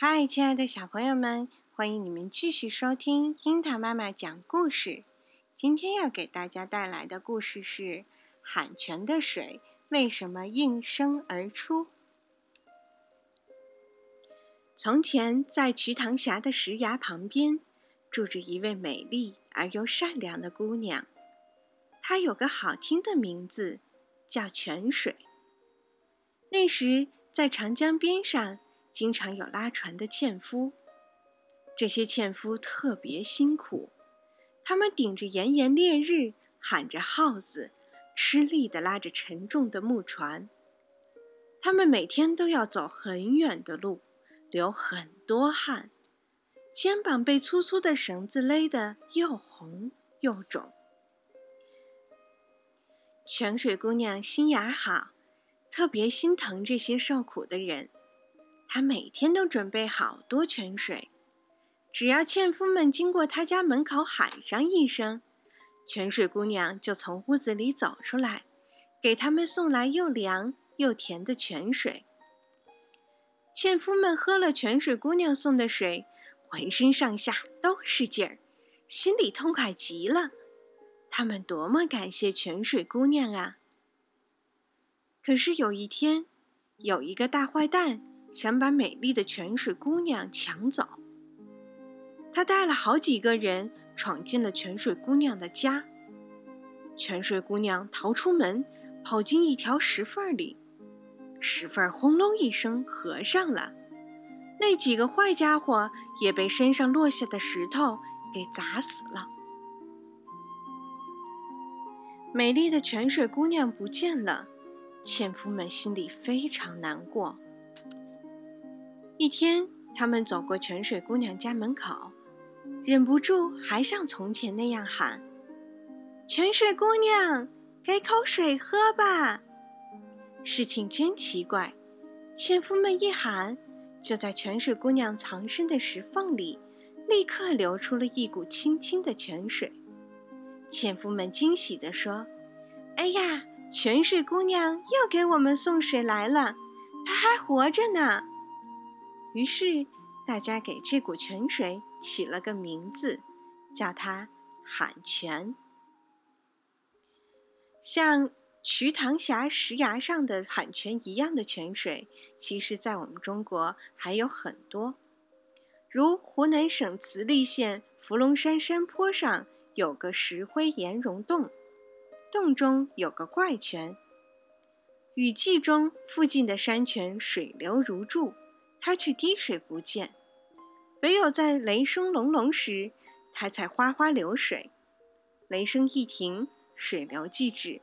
嗨，亲爱的小朋友们，欢迎你们继续收听樱桃妈妈讲故事。今天要给大家带来的故事是《喊泉的水为什么应声而出》。从前，在瞿塘峡的石崖旁边，住着一位美丽而又善良的姑娘。她有个好听的名字，叫泉水。那时，在长江边上。经常有拉船的纤夫，这些纤夫特别辛苦，他们顶着炎炎烈日，喊着号子，吃力地拉着沉重的木船。他们每天都要走很远的路，流很多汗，肩膀被粗粗的绳子勒得又红又肿。泉水姑娘心眼好，特别心疼这些受苦的人。他每天都准备好多泉水，只要纤夫们经过他家门口喊上一声，泉水姑娘就从屋子里走出来，给他们送来又凉又甜的泉水。纤夫们喝了泉水姑娘送的水，浑身上下都是劲儿，心里痛快极了。他们多么感谢泉水姑娘啊！可是有一天，有一个大坏蛋。想把美丽的泉水姑娘抢走，他带了好几个人闯进了泉水姑娘的家。泉水姑娘逃出门，跑进一条石缝里，石缝轰隆一声合上了。那几个坏家伙也被身上落下的石头给砸死了。美丽的泉水姑娘不见了，纤夫们心里非常难过。一天，他们走过泉水姑娘家门口，忍不住还像从前那样喊：“泉水姑娘，给口水喝吧！”事情真奇怪，纤夫们一喊，就在泉水姑娘藏身的石缝里，立刻流出了一股清清的泉水。纤夫们惊喜地说：“哎呀，泉水姑娘又给我们送水来了，她还活着呢！”于是，大家给这股泉水起了个名字，叫它喊泉。像瞿塘峡石崖上的喊泉一样的泉水，其实在我们中国还有很多。如湖南省慈利县伏龙山山坡上有个石灰岩溶洞，洞中有个怪泉。雨季中，附近的山泉水流如注。它却滴水不见，唯有在雷声隆隆时，它才哗哗流水。雷声一停，水流即止。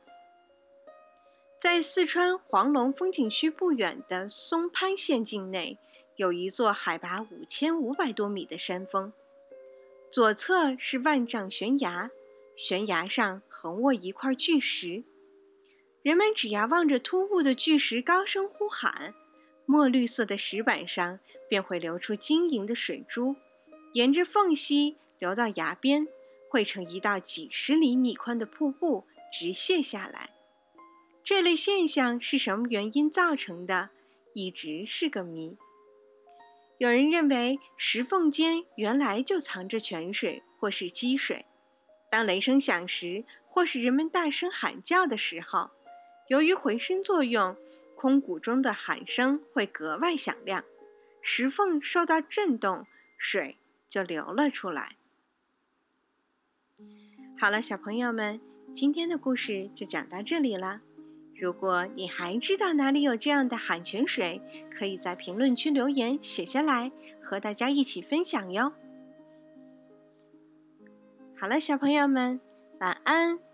在四川黄龙风景区不远的松潘县境内，有一座海拔五千五百多米的山峰，左侧是万丈悬崖，悬崖上横卧一块巨石，人们只要望着突兀的巨石，高声呼喊。墨绿色的石板上便会流出晶莹的水珠，沿着缝隙流到崖边，汇成一道几十厘米宽的瀑布，直泻下来。这类现象是什么原因造成的，一直是个谜。有人认为石缝间原来就藏着泉水或是积水，当雷声响时，或是人们大声喊叫的时候，由于回声作用。空谷中的喊声会格外响亮，石缝受到震动，水就流了出来。好了，小朋友们，今天的故事就讲到这里了。如果你还知道哪里有这样的喊泉水，可以在评论区留言写下来，和大家一起分享哟。好了，小朋友们，晚安。